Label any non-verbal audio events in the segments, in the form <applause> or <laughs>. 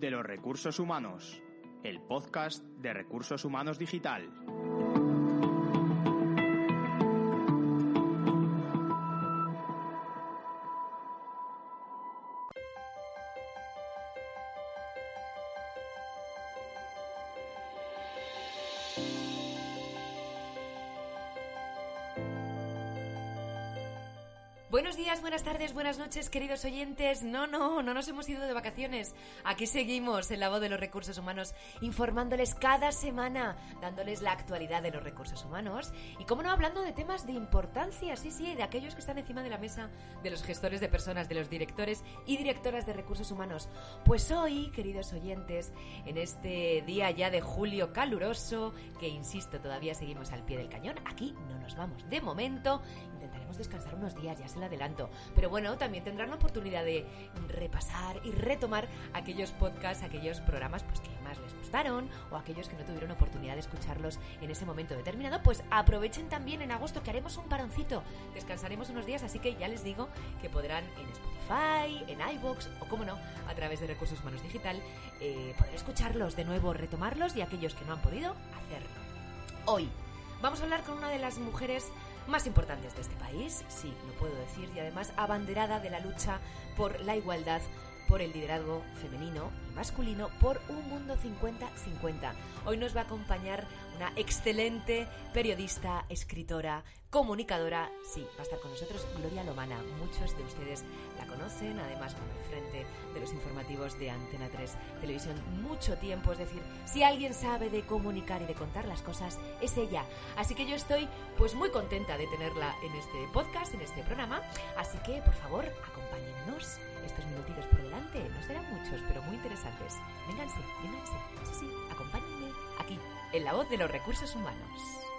de los recursos humanos, el podcast de recursos humanos digital. Buenas noches, queridos oyentes. No, no, no nos hemos ido de vacaciones. Aquí seguimos en la voz de los recursos humanos, informándoles cada semana, dándoles la actualidad de los recursos humanos y, como no, hablando de temas de importancia, sí, sí, de aquellos que están encima de la mesa, de los gestores de personas, de los directores y directoras de recursos humanos. Pues hoy, queridos oyentes, en este día ya de julio caluroso, que insisto, todavía seguimos al pie del cañón, aquí no nos vamos de momento, descansar unos días, ya se lo adelanto. Pero bueno, también tendrán la oportunidad de repasar y retomar aquellos podcasts, aquellos programas pues, que más les gustaron o aquellos que no tuvieron oportunidad de escucharlos en ese momento determinado. Pues aprovechen también en agosto que haremos un paroncito. Descansaremos unos días, así que ya les digo que podrán en Spotify, en iVoox o, como no, a través de Recursos Humanos Digital, eh, poder escucharlos de nuevo, retomarlos y aquellos que no han podido hacerlo. Hoy vamos a hablar con una de las mujeres más importantes de este país, sí, lo puedo decir, y además abanderada de la lucha por la igualdad, por el liderazgo femenino y masculino, por un mundo 50-50. Hoy nos va a acompañar una excelente periodista, escritora, comunicadora, sí, va a estar con nosotros Gloria Lomana. Muchos de ustedes la conocen, además por el frente de los informativos de Antena 3 Televisión mucho tiempo, es decir, si alguien sabe de comunicar y de contar las cosas, es ella. Así que yo estoy pues muy contenta de tenerla en este podcast, en este programa, así que por favor, acompáñennos estos minutitos por delante, no serán muchos, pero muy interesantes. Vénganse, vénganse, sí, sí, acompáñenme aquí, en la voz de los recursos humanos.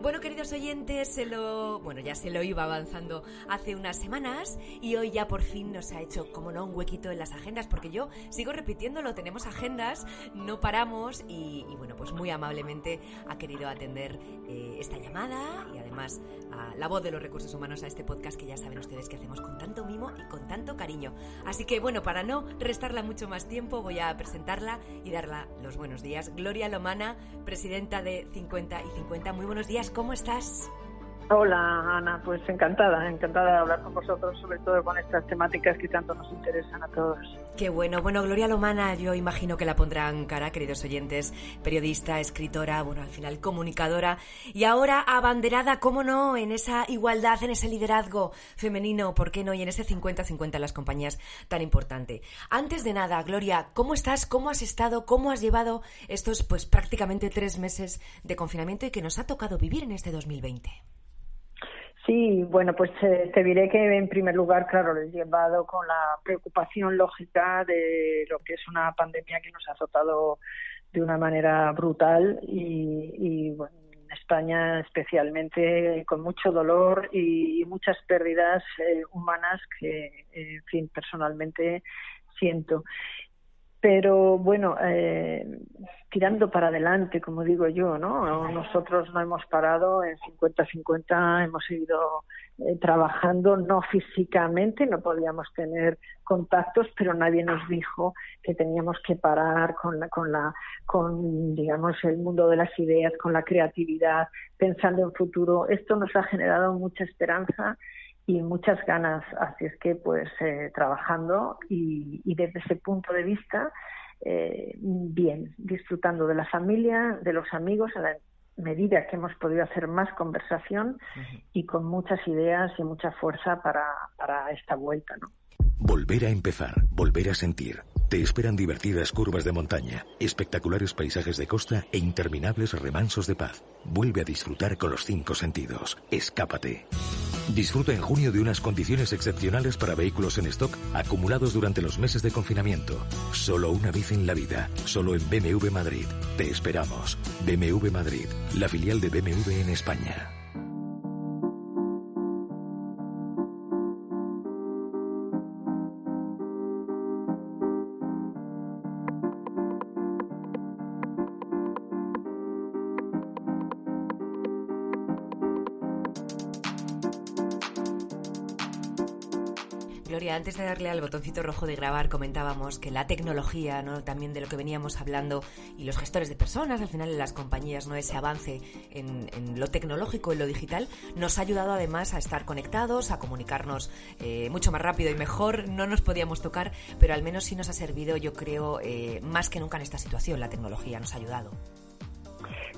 Bueno, queridos oyentes, se lo, bueno, ya se lo iba avanzando hace unas semanas y hoy ya por fin nos ha hecho, como no, un huequito en las agendas, porque yo sigo repitiéndolo, tenemos agendas, no paramos y, bueno, pues muy amablemente ha querido atender eh, esta llamada y además a la voz de los recursos humanos a este podcast que ya saben ustedes que hacemos con tanto mimo y con tanto cariño. Así que bueno, para no restarla mucho más tiempo, voy a presentarla y darla los buenos días. Gloria Lomana, presidenta de 50 y 50. Muy buenos días. ¿Cómo estás? Hola Ana, pues encantada, encantada de hablar con vosotros, sobre todo con estas temáticas que tanto nos interesan a todos. Qué bueno, bueno, Gloria Lomana, yo imagino que la pondrán cara, queridos oyentes, periodista, escritora, bueno, al final comunicadora, y ahora abanderada, cómo no, en esa igualdad, en ese liderazgo femenino, ¿por qué no? Y en ese 50-50 en las compañías tan importante. Antes de nada, Gloria, ¿cómo estás? ¿Cómo has estado? ¿Cómo has llevado estos, pues prácticamente tres meses de confinamiento y que nos ha tocado vivir en este 2020? Sí, bueno, pues eh, te diré que en primer lugar, claro, lo he llevado con la preocupación lógica de lo que es una pandemia que nos ha azotado de una manera brutal y, y bueno, en España especialmente con mucho dolor y, muchas pérdidas eh, humanas que, en fin, personalmente siento pero bueno, eh, tirando para adelante, como digo yo, ¿no? Nosotros no hemos parado en 50-50, hemos seguido eh, trabajando, no físicamente, no podíamos tener contactos, pero nadie nos dijo que teníamos que parar con la, con la, con, digamos, el mundo de las ideas, con la creatividad, pensando en futuro. Esto nos ha generado mucha esperanza y muchas ganas. Así es que, pues, eh, trabajando y, y, desde ese punto de vista, eh, bien, disfrutando de la familia, de los amigos, a la medida que hemos podido hacer más conversación y con muchas ideas y mucha fuerza para, para esta vuelta, ¿no? Volver a empezar, volver a sentir. Te esperan divertidas curvas de montaña, espectaculares paisajes de costa e interminables remansos de paz. Vuelve a disfrutar con los cinco sentidos. Escápate. Disfruta en junio de unas condiciones excepcionales para vehículos en stock acumulados durante los meses de confinamiento. Solo una vez en la vida, solo en BMW Madrid. Te esperamos. BMW Madrid, la filial de BMW en España. Antes de darle al botoncito rojo de grabar, comentábamos que la tecnología, ¿no? también de lo que veníamos hablando, y los gestores de personas, al final en las compañías, no ese avance en, lo tecnológico, en lo digital, nos ha ayudado además a estar conectados, a comunicarnos eh, mucho más rápido y mejor. No nos podíamos tocar, pero al menos sí nos ha servido, yo creo, eh, más que nunca en esta situación. La tecnología nos ha ayudado.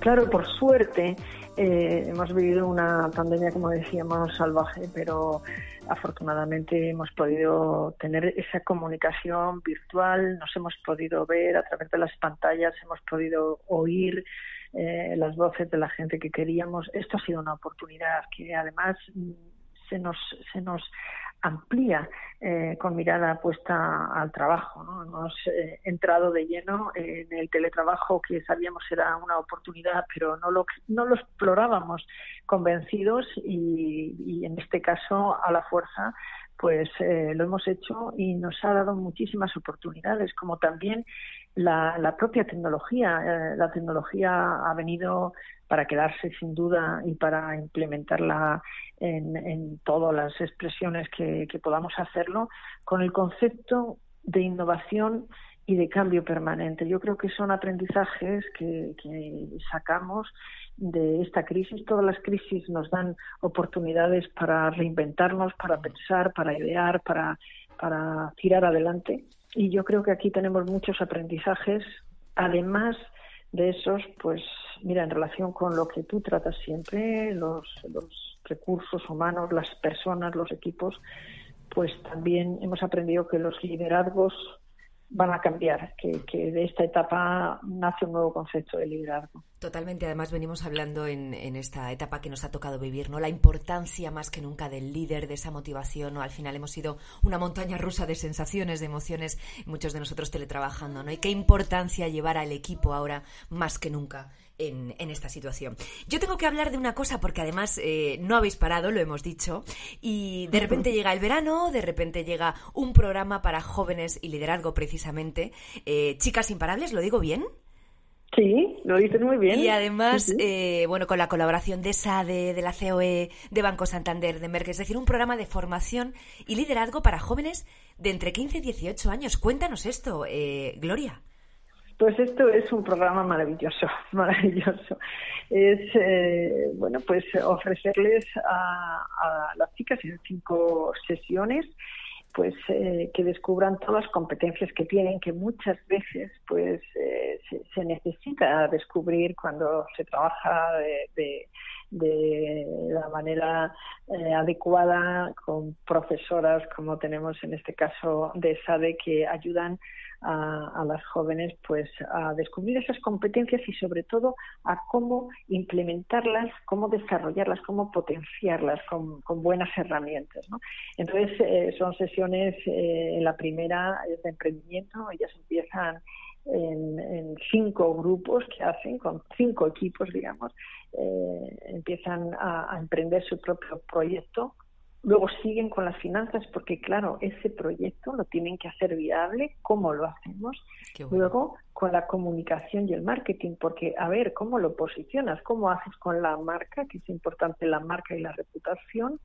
Claro, por suerte eh, hemos vivido una pandemia, como decíamos, salvaje, pero afortunadamente hemos podido tener esa comunicación virtual, nos hemos podido ver a través de las pantallas, hemos podido oír eh, las voces de la gente que queríamos. Esto ha sido una oportunidad que además mm, se nos, se nos amplía eh, con mirada puesta al trabajo. Hemos eh, entrado de lleno en el teletrabajo que sabíamos era una oportunidad, pero no lo, explorábamos convencidos y, y en este caso a la fuerza pues eh, lo hemos hecho y nos ha dado muchísimas oportunidades, como también la, la propia tecnología. la tecnología ha venido para quedarse sin duda y para implementarla en, todas las expresiones que, podamos hacerlo, con el concepto de innovación y de cambio permanente. Yo creo que son aprendizajes que, sacamos de esta crisis. Todas las crisis nos dan oportunidades para reinventarnos, para pensar, para idear, para, para tirar adelante. Y yo creo que aquí tenemos muchos aprendizajes, además de esos, pues mira, en relación con lo que tú tratas siempre, los, los recursos humanos, las personas, los equipos, pues también hemos aprendido que los liderazgos van a cambiar, que, que, de esta etapa nace un nuevo concepto de liderazgo. Totalmente, además venimos hablando en, en, esta etapa que nos ha tocado vivir, ¿no? La importancia más que nunca del líder, de esa motivación, ¿no? Al final hemos sido una montaña rusa de sensaciones, de emociones, muchos de nosotros teletrabajando, ¿no? Y qué importancia llevar al equipo ahora más que nunca en, en, esta situación. Yo tengo que hablar de una cosa porque además eh, no habéis parado, lo hemos dicho, y de repente llega el verano, de repente llega un programa para jóvenes y liderazgo precisamente. Eh, Chicas Imparables, ¿lo digo bien? Sí, lo dices muy bien. Y además, Eh, bueno, con la colaboración de SADE, de la COE, de Banco Santander, de Merck, es decir, un programa de formación y liderazgo para jóvenes de entre 15 y 18 años. Cuéntanos esto, eh, Gloria. Pues esto es un programa maravilloso, <laughs> maravilloso. Es, eh, bueno, pues ofrecerles a, las chicas en cinco sesiones pues eh, que descubran todas las competencias que tienen que muchas veces pues eh, se, necesita descubrir cuando se trabaja de, de, la manera adecuada con profesoras como tenemos en este caso de SADE que ayudan a, las jóvenes pues a descubrir esas competencias y sobre todo a cómo implementarlas, cómo desarrollarlas, cómo potenciarlas con, buenas herramientas. ¿no? Entonces eh, son sesiones, eh, la primera es de emprendimiento, ellas empiezan en, cinco grupos que hacen, con cinco equipos, digamos, eh, empiezan a, emprender su propio proyecto Luego siguen con las finanzas porque, claro, ese proyecto lo tienen que hacer viable. ¿Cómo lo hacemos? Luego con la comunicación y el marketing, porque, a ver, ¿cómo lo posicionas? ¿Cómo haces con la marca? Que es importante la marca y la reputación.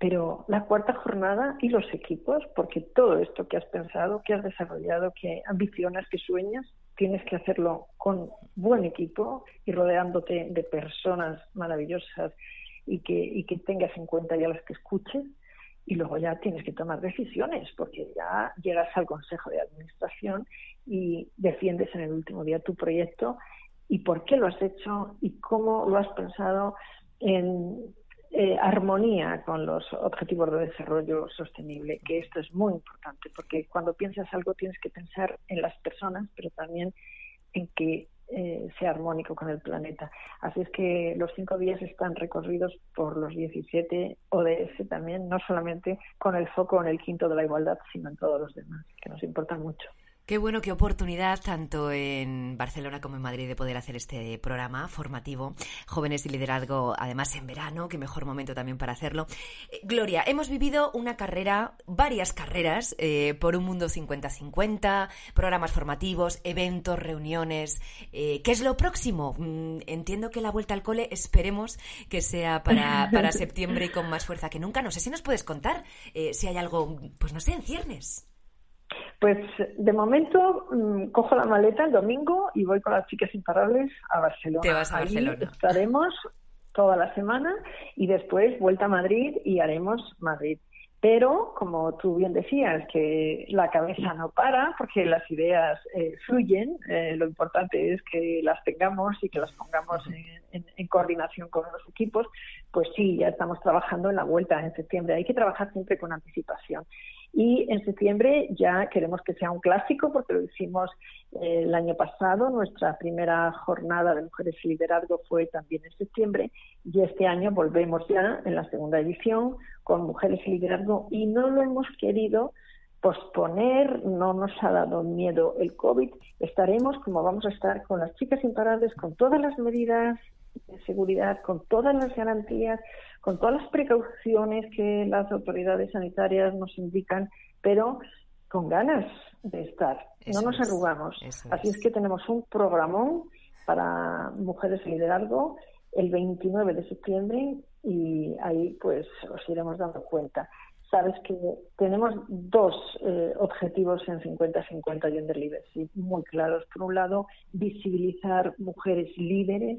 Pero la cuarta jornada y los equipos, porque todo esto que has pensado, que has desarrollado, que ambicionas, que sueñas, tienes que hacerlo con buen equipo y rodeándote de personas maravillosas y que, tengas en cuenta ya las que escuches. Y luego ya tienes que tomar decisiones porque ya llegas al Consejo de Administración y defiendes en el último día tu proyecto y por qué lo has hecho y cómo lo has pensado en eh, armonía con los objetivos de desarrollo sostenible, que esto es muy importante porque cuando piensas algo tienes que pensar en las personas, pero también en que eh, sea armónico con el planeta. Así es que los cinco días están recorridos por los 17 ODS también, no solamente con el foco en el quinto de la igualdad, sino en todos los demás, que nos importan mucho. Qué bueno, qué oportunidad tanto en Barcelona como en Madrid de poder hacer este programa formativo, Jóvenes y Liderazgo, además en verano, qué mejor momento también para hacerlo. Eh, Gloria, hemos vivido una carrera, varias carreras, eh, por un mundo 50-50, programas formativos, eventos, reuniones. Eh, ¿Qué es lo próximo? Mm, entiendo que la vuelta al cole esperemos que sea para, para <laughs> septiembre y con más fuerza que nunca. No sé si nos puedes contar si hay algo, pues no sé, en ciernes. Pues de momento mm, cojo la maleta el domingo y voy con las chicas imparables a Barcelona. Te vas a Barcelona. estaremos toda la semana y después vuelta a Madrid y haremos Madrid. Pero, como tú bien decías, que la cabeza no para porque las ideas eh, fluyen, eh, lo importante es que las tengamos y que las pongamos en, en, coordinación con los equipos, pues sí, ya estamos trabajando en la vuelta en septiembre. Hay que trabajar siempre con anticipación. Y en septiembre ya queremos que sea un clásico porque lo hicimos eh, el año pasado. Nuestra primera jornada de Mujeres y Liderazgo fue también en septiembre y este año volvemos ya en la segunda edición con Mujeres y Liderazgo y no lo hemos querido posponer, no nos ha dado miedo el COVID. Estaremos como vamos a estar con las chicas imparables, con todas las medidas de seguridad, con todas las garantías, con todas las precauciones que las autoridades sanitarias nos indican, pero con ganas de estar. no nos arrugamos. Así es. que tenemos un programón para mujeres en liderazgo el 29 de septiembre y ahí pues os iremos dando cuenta. Sabes que tenemos dos eh, objetivos en 50-50 Gender Leadership muy claros. Por un lado, visibilizar mujeres líderes,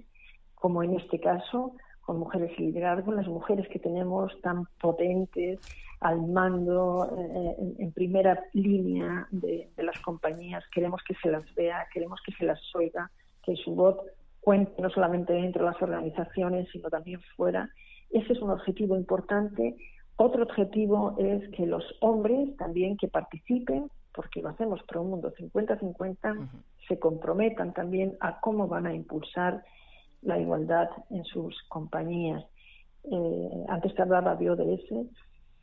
como en este caso, con mujeres y liderazgo, las mujeres que tenemos tan potentes al mando, eh, en, primera línea de, las compañías, queremos que se las vea, queremos que se las oiga, que su voz cuente no solamente dentro de las organizaciones, sino también fuera. Ese es un objetivo importante. Otro objetivo es que los hombres también que participen, porque lo hacemos un mundo 50-50, se comprometan también a cómo van a impulsar la igualdad en sus compañías. Eh, antes te hablaba de ODS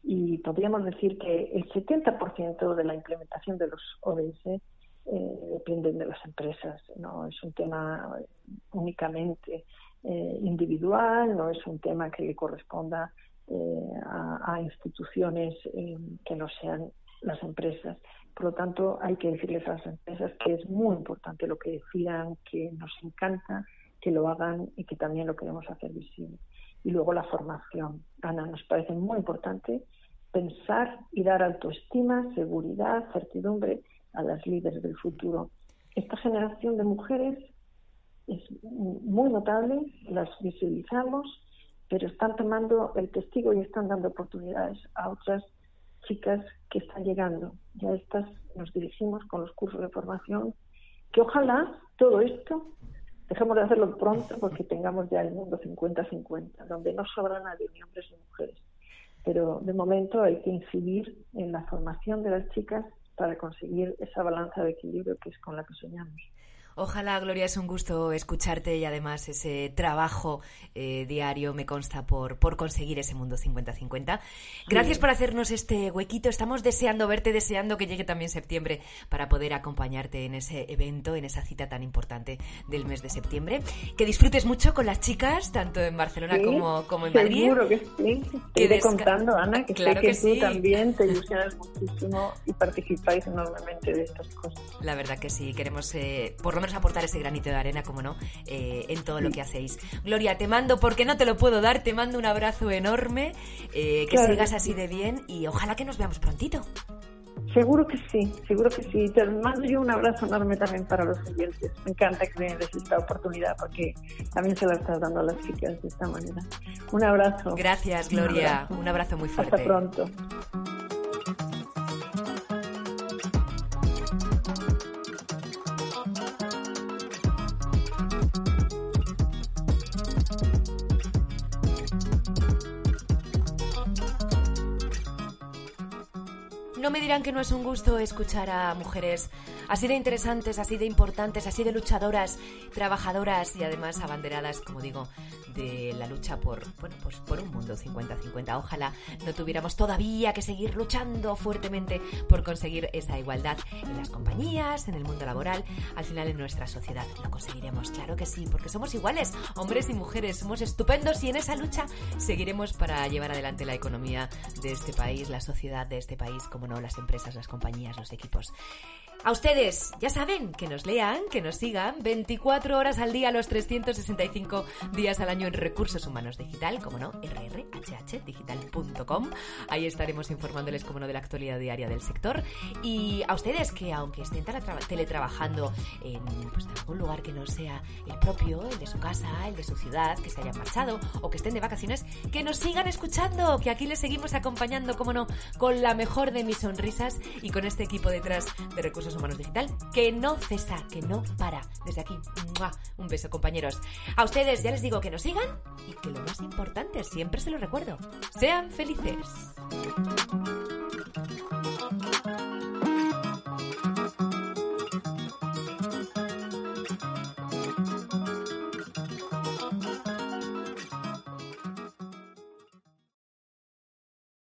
y podríamos decir que el 70% de la implementación de los ODS eh, dependen de las empresas. No es un tema únicamente eh, individual, no es un tema que le corresponda a, a, instituciones que no sean las empresas. Por lo tanto, hay que decirles a las empresas que es muy importante lo que decidan, que nos encanta que lo hagan y que también lo queremos hacer visible. Y luego la formación. Ana, nos parece muy importante pensar y dar autoestima, seguridad, certidumbre a las líderes del futuro. Esta generación de mujeres es muy notable, las visibilizamos, pero están tomando el testigo y están dando oportunidades a otras chicas que están llegando. Ya estas nos dirigimos con los cursos de formación, que ojalá todo esto dejemos de hacerlo pronto porque tengamos ya el mundo 50-50, donde no sobra nadie, ni hombres ni mujeres. Pero de momento hay que incidir en la formación de las chicas para conseguir esa balanza de equilibrio que es con la que soñamos. Ojalá, Gloria, es un gusto escucharte y además ese trabajo eh, diario me consta por, por conseguir ese mundo 50-50. Gracias por hacernos este huequito. Estamos deseando verte, deseando que llegue también septiembre para poder acompañarte en ese evento, en esa cita tan importante del mes de septiembre. Que disfrutes mucho con las chicas, tanto en Barcelona como, como en Madrid. Seguro que sí. Te iré contando, Ana, que sé que, tú también te <laughs> ilusionas muchísimo y participáis enormemente de estas cosas. La verdad que sí. Queremos, eh, por lo menos, aportar ese granito de arena, como no, eh, en todo lo que hacéis. Gloria, te mando, porque no te lo puedo dar, te mando un abrazo enorme, eh, que sigas así de bien y ojalá que nos veamos prontito. Seguro que sí, seguro que sí. Te mando yo un abrazo enorme también para los oyentes. Me encanta que me des esta oportunidad porque también se la estás dando a las chicas de esta manera. Un abrazo. Gracias, Gloria. Un abrazo, muy fuerte. Hasta pronto. No me dirán que no es un gusto escuchar a mujeres así de interesantes, así de importantes, así de luchadoras, trabajadoras y además abanderadas, como digo, de la lucha por, bueno, pues por un mundo 50-50. Ojalá no tuviéramos todavía que seguir luchando fuertemente por conseguir esa igualdad en las compañías, en el mundo laboral, al final en nuestra sociedad. Lo conseguiremos, claro que sí, porque somos iguales, hombres y mujeres, somos estupendos y en esa lucha seguiremos para llevar adelante la economía de este país, la sociedad de este país, como no, las empresas, las compañías, los equipos. A ustedes, ya saben, que nos lean, que nos sigan 24 horas al día, los 365 días al año en Recursos Humanos Digital, como no, rrhhdigital.com. Ahí estaremos informándoles, como no, de la actualidad diaria del sector. Y a ustedes que, aunque estén teletrabajando en, pues, en algún lugar que no sea el propio, el de su casa, el de su ciudad, que se hayan marchado o que estén de vacaciones, que nos sigan escuchando, que aquí les seguimos acompañando, como no, con la mejor de mis sonrisas y con este equipo detrás de Recursos Humanos Digital, que no cesa, que no para. Desde aquí, un beso compañeros. A ustedes ya les digo que nos sigan y que lo más importante, siempre se lo recuerdo, sean felices.